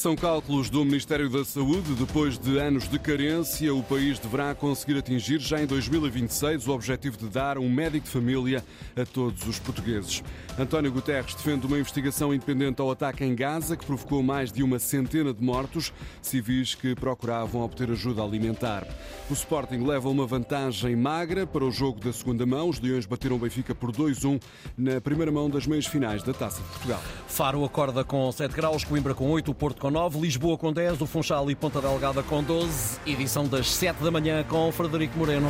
São cálculos do Ministério da Saúde. Depois de anos de carência, o país deverá conseguir atingir já em 2026 o objetivo de dar um médico de família a todos os portugueses. António Guterres defende uma investigação independente ao ataque em Gaza, que provocou mais de uma centena de mortos, civis que procuravam obter ajuda alimentar. O Sporting leva uma vantagem magra para o jogo da segunda mão. Os Leões bateram o Benfica por 2-1 na primeira mão das meias finais da Taça de Portugal. Faro acorda com 7 graus, Coimbra com 8, Porto com 9, Lisboa com 10, do Funchal e Ponta Delgada com 12. Edição das 7 da manhã com Frederico Moreno.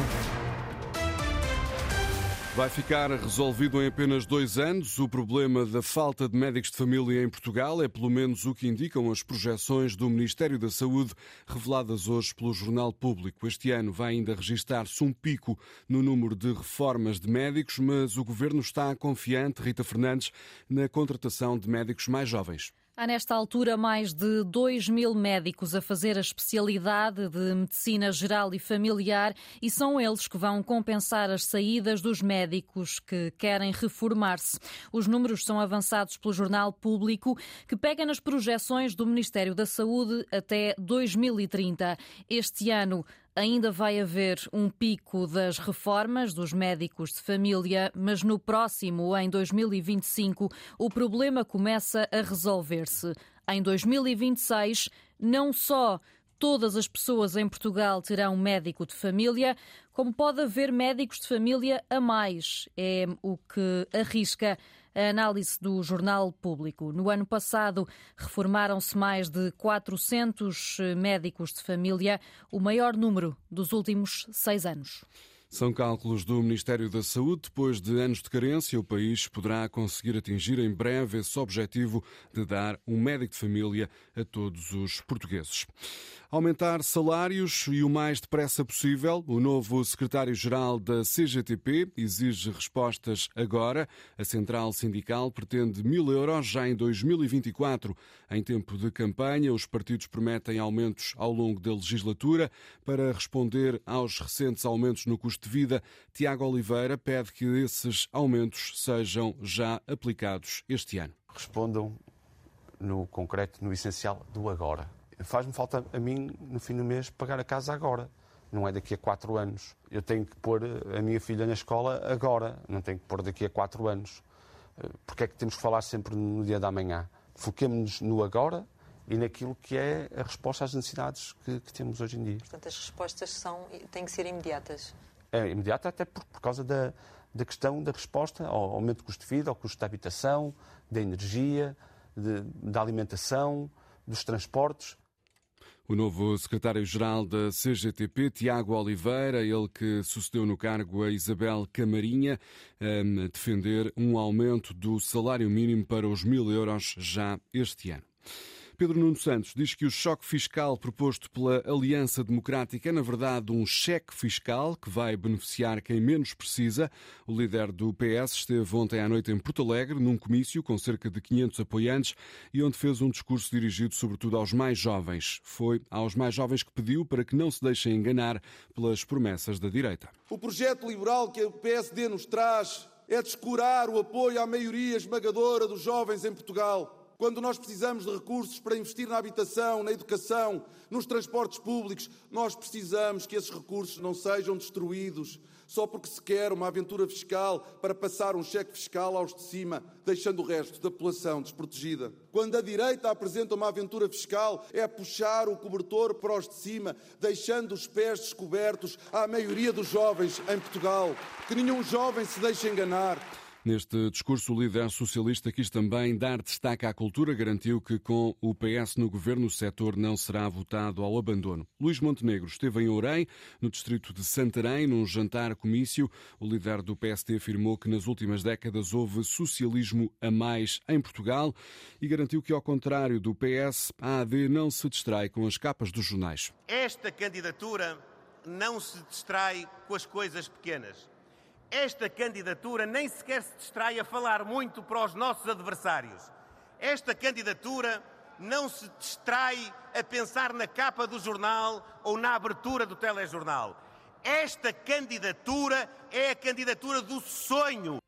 Vai ficar resolvido em apenas dois anos. O problema da falta de médicos de família em Portugal é pelo menos o que indicam as projeções do Ministério da Saúde, reveladas hoje pelo Jornal Público. Este ano vai ainda registrar-se um pico no número de reformas de médicos, mas o governo está confiante, Rita Fernandes, na contratação de médicos mais jovens. Há nesta altura mais de 2 mil médicos a fazer a especialidade de medicina geral e familiar e são eles que vão compensar as saídas dos médicos que querem reformar-se. Os números são avançados pelo Jornal Público, que pega nas projeções do Ministério da Saúde até 2030. Este ano, Ainda vai haver um pico das reformas dos médicos de família, mas no próximo, em 2025, o problema começa a resolver-se. Em 2026, não só todas as pessoas em Portugal terão médico de família, como pode haver médicos de família a mais. É o que arrisca a análise do Jornal Público. No ano passado, reformaram-se mais de 400 médicos de família, o maior número dos últimos seis anos. São cálculos do Ministério da Saúde. Depois de anos de carência, o país poderá conseguir atingir em breve esse objetivo de dar um médico de família a todos os portugueses. Aumentar salários e o mais depressa possível. O novo secretário-geral da CGTP exige respostas agora. A central sindical pretende mil euros já em 2024. Em tempo de campanha, os partidos prometem aumentos ao longo da legislatura. Para responder aos recentes aumentos no custo de vida, Tiago Oliveira pede que esses aumentos sejam já aplicados este ano. Respondam no concreto, no essencial do agora faz-me falta a mim, no fim do mês, pagar a casa agora. Não é daqui a quatro anos. Eu tenho que pôr a minha filha na escola agora, não tenho que pôr daqui a quatro anos. Eh, porque é que temos que falar sempre no dia da manhã? Foquemos-nos no agora e naquilo que é a resposta às necessidades que, que, temos hoje em dia. Portanto, as respostas são, têm que ser imediatas. É imediata até por, por causa da, da questão da resposta ao aumento do custo de vida, ao custo da habitação, da energia, de, da alimentação, dos transportes. O novo secretário-geral da CGTP, Tiago Oliveira, ele que sucedeu no cargo a Isabel Camarinha, a defender um aumento do salário mínimo para os mil euros já este ano. Pedro Nuno Santos diz que o choque fiscal proposto pela Aliança Democrática é, na verdade, um cheque fiscal que vai beneficiar quem menos precisa. O líder do PS esteve ontem à noite em Porto Alegre, num comício com cerca de 500 apoiantes e onde fez um discurso dirigido sobretudo aos mais jovens. Foi aos mais jovens que pediu para que não se deixem enganar pelas promessas da direita. O projeto liberal que o PSD nos traz é descurar o apoio à maioria esmagadora dos jovens em Portugal quando nós precisamos de recursos para investir na habitação, na educação, nos transportes públicos, nós precisamos que esses recursos não sejam destruídos só porque se quer uma aventura fiscal para passar um cheque fiscal aos de cima, deixando o resto da população desprotegida. Quando a direita apresenta uma aventura fiscal, é puxar o cobertor para os de cima, deixando os pés descobertos à maioria dos jovens em Portugal. Que nenhum jovem se deixe enganar. Neste discurso, o líder socialista quis também dar destaque à cultura, garantiu que com o PS no governo o setor não será votado ao abandono. Luís Montenegro esteve em Ourém, no distrito de Santarém, num jantar comício. O líder do PSD afirmou que nas últimas décadas houve socialismo a mais em Portugal e garantiu que, ao contrário do PS, a AD não se distrai com as capas dos jornais. Esta candidatura não se distrai com as coisas pequenas esta candidatura nem sequer se distrai a falar muito para os nossos adversários. Esta candidatura não se distrai a pensar na capa do jornal ou na abertura do telejornal. Esta candidatura é a candidatura do sonho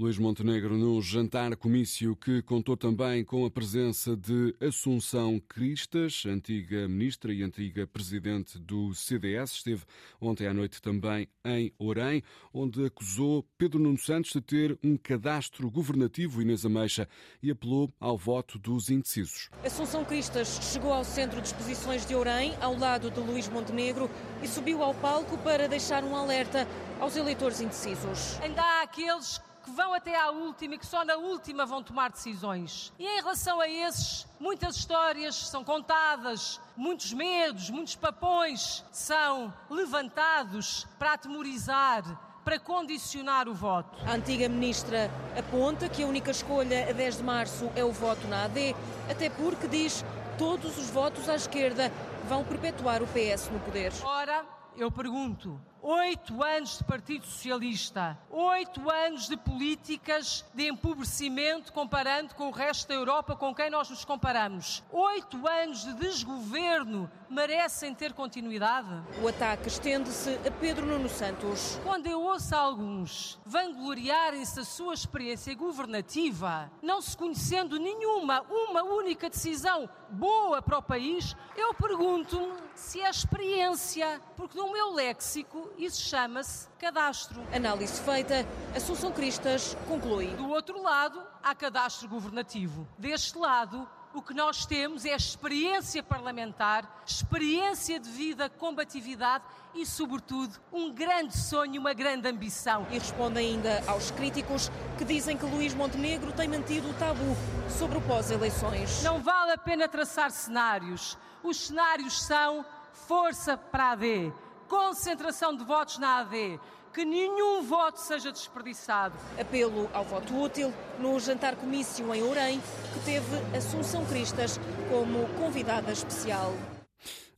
Luís Montenegro no jantar comício que contou também com a presença de Assunção Cristas, antiga ministra e antiga presidente do CDS. Esteve ontem à noite também em Orem, onde acusou Pedro Nuno Santos de ter um cadastro governativo Inês Ameixa e apelou ao voto dos indecisos. Assunção Cristas chegou ao centro de exposições de Orem, ao lado de Luís Montenegro, e subiu ao palco para deixar um alerta aos eleitores indecisos. Ainda há aqueles que vão até à última e que só na última vão tomar decisões. E em relação a esses, muitas histórias são contadas, muitos medos, muitos papões são levantados para atemorizar, para condicionar o voto. A antiga ministra aponta que a única escolha a 10 de março é o voto na AD, até porque diz todos os votos à esquerda vão perpetuar o PS no poder. Ora, eu pergunto, Oito anos de Partido Socialista, oito anos de políticas de empobrecimento comparando com o resto da Europa com quem nós nos comparamos. Oito anos de desgoverno merecem ter continuidade? O ataque estende-se a Pedro Nuno Santos. Quando eu ouço alguns vangloriarem-se da sua experiência governativa, não se conhecendo nenhuma, uma única decisão boa para o país, eu pergunto-me se é experiência, porque no meu léxico isso chama-se cadastro. Análise feita, Assunção Cristas conclui. Do outro lado, há cadastro governativo. Deste lado, o que nós temos é experiência parlamentar, experiência de vida, combatividade e, sobretudo, um grande sonho, uma grande ambição. E responde ainda aos críticos que dizem que Luís Montenegro tem mantido o tabu sobre o pós-eleições. Não vale a pena traçar cenários. Os cenários são força para a AD, concentração de votos na AD, que nenhum voto seja desperdiçado. Apelo ao voto útil no jantar comício em Ourém, que teve Assunção Cristas como convidada especial.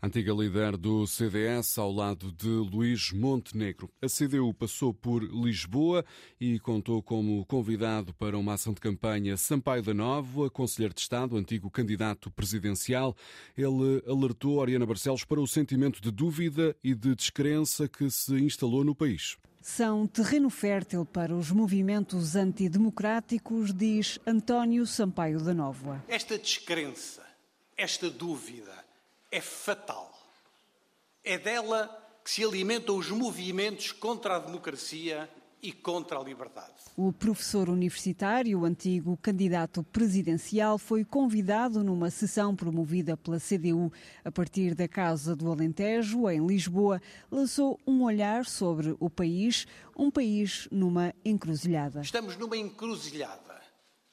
Antiga líder do CDS ao lado de Luís Montenegro. A CDU passou por Lisboa e contou como convidado para uma ação de campanha Sampaio da Nova, conselheiro de Estado, antigo candidato presidencial. Ele alertou Oriana Barcelos para o sentimento de dúvida e de descrença que se instalou no país são terreno fértil para os movimentos antidemocráticos, diz António Sampaio da Nova. Esta descrença, esta dúvida, é fatal. É dela que se alimentam os movimentos contra a democracia e contra a liberdade. O professor universitário, antigo candidato presidencial, foi convidado numa sessão promovida pela CDU a partir da Casa do Alentejo, em Lisboa, lançou um olhar sobre o país, um país numa encruzilhada. Estamos numa encruzilhada.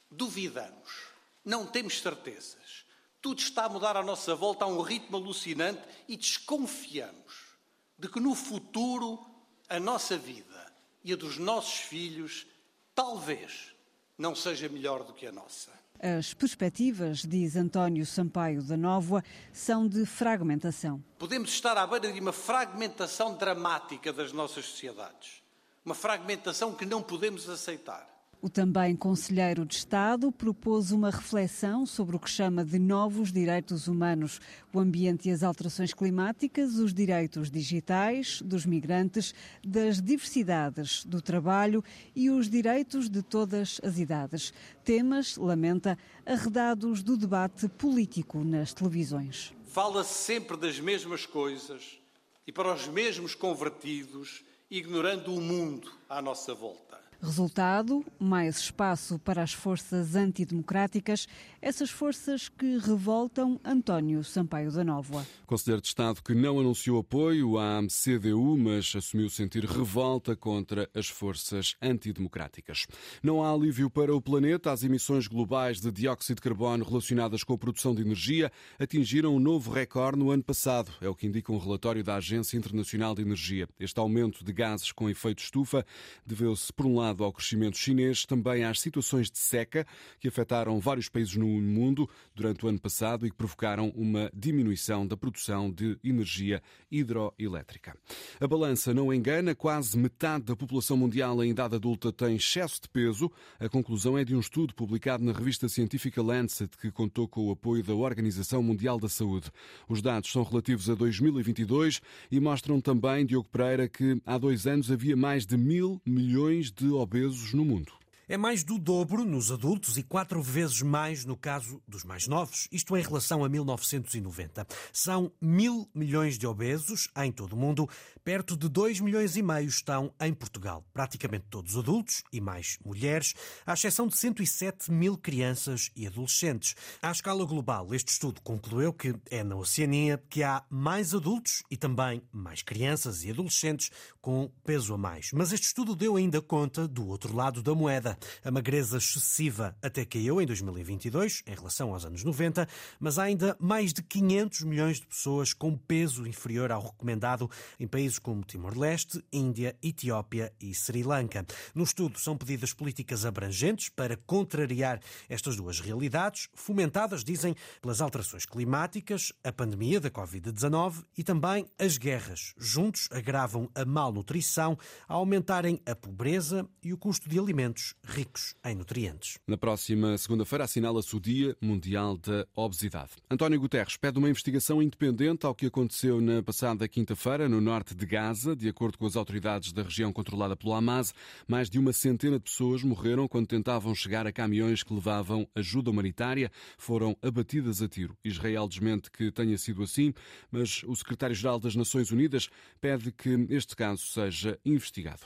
Duvidamos, não temos certezas. Tudo está a mudar à nossa volta a um ritmo alucinante e desconfiamos de que no futuro a nossa vida e a dos nossos filhos talvez não seja melhor do que a nossa. As perspectivas, diz António Sampaio da Nova, são de fragmentação. Podemos estar à beira de uma fragmentação dramática das nossas sociedades. Uma fragmentação que não podemos aceitar. O também Conselheiro de Estado propôs uma reflexão sobre o que chama de novos direitos humanos, o ambiente e as alterações climáticas, os direitos digitais, dos migrantes, das diversidades, do trabalho e os direitos de todas as idades. Temas, lamenta, arredados do debate político nas televisões. Fala-se sempre das mesmas coisas e para os mesmos convertidos, ignorando o mundo à nossa volta. Resultado: mais espaço para as forças antidemocráticas, essas forças que revoltam António Sampaio da Nova. Conselheiro de Estado que não anunciou apoio à CDU, mas assumiu sentir revolta contra as forças antidemocráticas. Não há alívio para o planeta. As emissões globais de dióxido de carbono relacionadas com a produção de energia atingiram um novo recorde no ano passado. É o que indica um relatório da Agência Internacional de Energia. Este aumento de gases com efeito estufa deveu-se, por um lado, ao crescimento chinês, também às situações de seca que afetaram vários países no mundo durante o ano passado e que provocaram uma diminuição da produção de energia hidroelétrica. A balança não engana, quase metade da população mundial em idade adulta tem excesso de peso. A conclusão é de um estudo publicado na revista científica Lancet, que contou com o apoio da Organização Mundial da Saúde. Os dados são relativos a 2022 e mostram também, Diogo Pereira, que há dois anos havia mais de mil milhões de obesos no mundo. É mais do dobro nos adultos e quatro vezes mais no caso dos mais novos, isto em relação a 1990. São mil milhões de obesos em todo o mundo, perto de dois milhões e meio estão em Portugal. Praticamente todos adultos e mais mulheres, à exceção de 107 mil crianças e adolescentes. À escala global, este estudo concluiu que é na Oceania que há mais adultos e também mais crianças e adolescentes com peso a mais. Mas este estudo deu ainda conta do outro lado da moeda. A magreza excessiva até caiu em 2022, em relação aos anos 90, mas há ainda mais de 500 milhões de pessoas com peso inferior ao recomendado em países como Timor-Leste, Índia, Etiópia e Sri Lanka. No estudo são pedidas políticas abrangentes para contrariar estas duas realidades, fomentadas, dizem, pelas alterações climáticas, a pandemia da Covid-19 e também as guerras. Juntos agravam a malnutrição, a aumentarem a pobreza e o custo de alimentos ricos em nutrientes. Na próxima segunda-feira assinala-se o Dia Mundial da Obesidade. António Guterres pede uma investigação independente ao que aconteceu na passada quinta-feira no norte de Gaza. De acordo com as autoridades da região controlada pelo Hamas, mais de uma centena de pessoas morreram quando tentavam chegar a caminhões que levavam ajuda humanitária. Foram abatidas a tiro. Israel desmente que tenha sido assim, mas o secretário-geral das Nações Unidas pede que este caso seja investigado.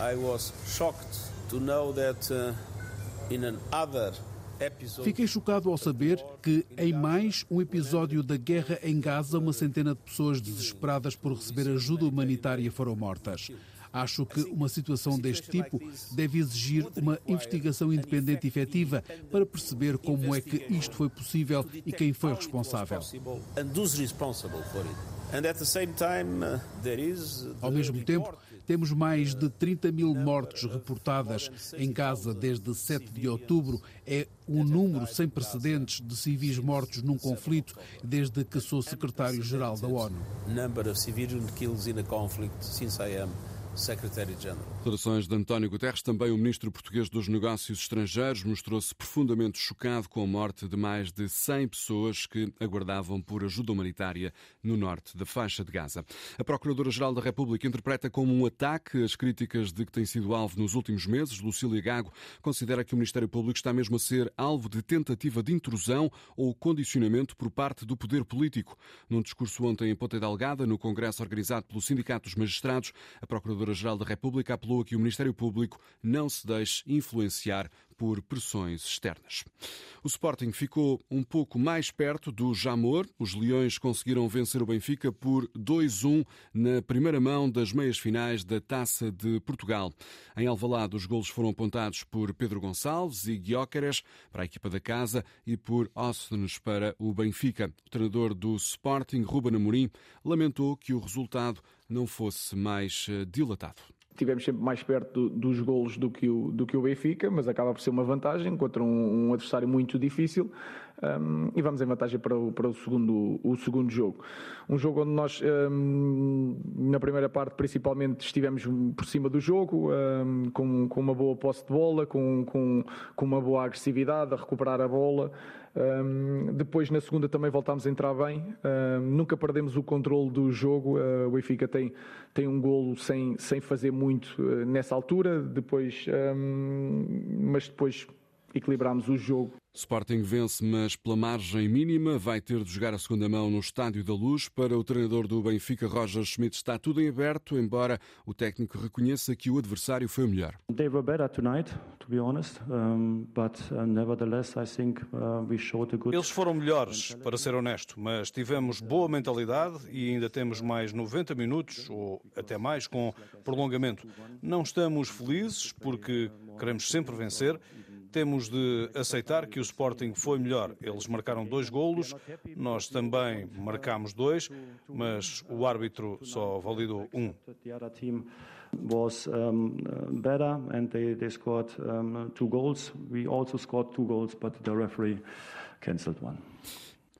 I was shocked to know that uh, in another Fiquei chocado ao saber que, em mais um episódio da guerra em Gaza, uma centena de pessoas desesperadas por receber ajuda humanitária foram mortas. Acho que uma situação deste tipo deve exigir uma investigação independente e efetiva para perceber como é que isto foi possível e quem foi responsável. Ao mesmo tempo, temos mais de 30 mil mortes reportadas em Gaza desde 7 de outubro. É um número sem precedentes de civis mortos num conflito desde que sou secretário-geral da ONU. Number of civilian kills in a conflict since I am. Declarações de António Guterres, também o ministro português dos Negócios Estrangeiros, mostrou-se profundamente chocado com a morte de mais de 100 pessoas que aguardavam por ajuda humanitária no norte da faixa de Gaza. A Procuradora-Geral da República interpreta como um ataque as críticas de que tem sido alvo nos últimos meses. Lucília Gago considera que o Ministério Público está mesmo a ser alvo de tentativa de intrusão ou condicionamento por parte do poder político. Num discurso ontem em Ponta Delgada, no Congresso organizado pelo Sindicato dos Magistrados, a Procuradora Procuradora-Geral da República apelou a que o Ministério Público não se deixe influenciar por pressões externas. O Sporting ficou um pouco mais perto do Jamor. Os Leões conseguiram vencer o Benfica por 2-1 na primeira mão das meias finais da Taça de Portugal. Em Alvalade, os golos foram apontados por Pedro Gonçalves e Guióqueres para a equipa da casa e por Óstenes para o Benfica. O treinador do Sporting, Ruben Amorim, lamentou que o resultado não fosse mais eh, dilatado. Tivemos sempre mais perto do, dos golos do que, o, do que o Benfica, mas acaba por ser uma vantagem contra um, um adversário muito difícil um, e vamos em vantagem para o, para o, segundo, o segundo jogo. Um jogo onde nós, um, na primeira parte, principalmente, estivemos por cima do jogo, um, com, com uma boa posse de bola, com, com, com uma boa agressividade, a recuperar a bola. Depois, na segunda, também voltámos a entrar bem. Nunca perdemos o controle do jogo. Uh, o Benfica tem, tem um golo sem, sem fazer muito uh, nessa altura. Depois, mas depois equilibramos o jogo. Sporting vence, mas pela margem mínima. Vai ter de jogar a segunda mão no Estádio da Luz. Para o treinador do Benfica, Roger Schmidt, está tudo em aberto, embora o técnico reconheça que o adversário foi o melhor. They were better tonight, to be honest, um, but uh, nevertheless I think uh, we showed a good. Eles foram melhores, para ser honesto, mas tivemos boa mentalidade e ainda temos mais 90 minutos ou até mais com prolongamento. Não estamos felizes porque queremos sempre vencer temos de aceitar que o Sporting foi melhor. Eles marcaram dois golos, nós também marcámos dois, mas o árbitro só validou um. was um, better and they, they scored um, two goals. We also scored two goals, but the referee cancelled one.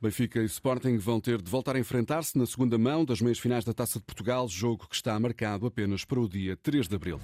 Benfica e Sporting vão ter de voltar a enfrentar-se na segunda mão das meias finais da Taça de Portugal, jogo que está marcado apenas para o dia 3 de abril.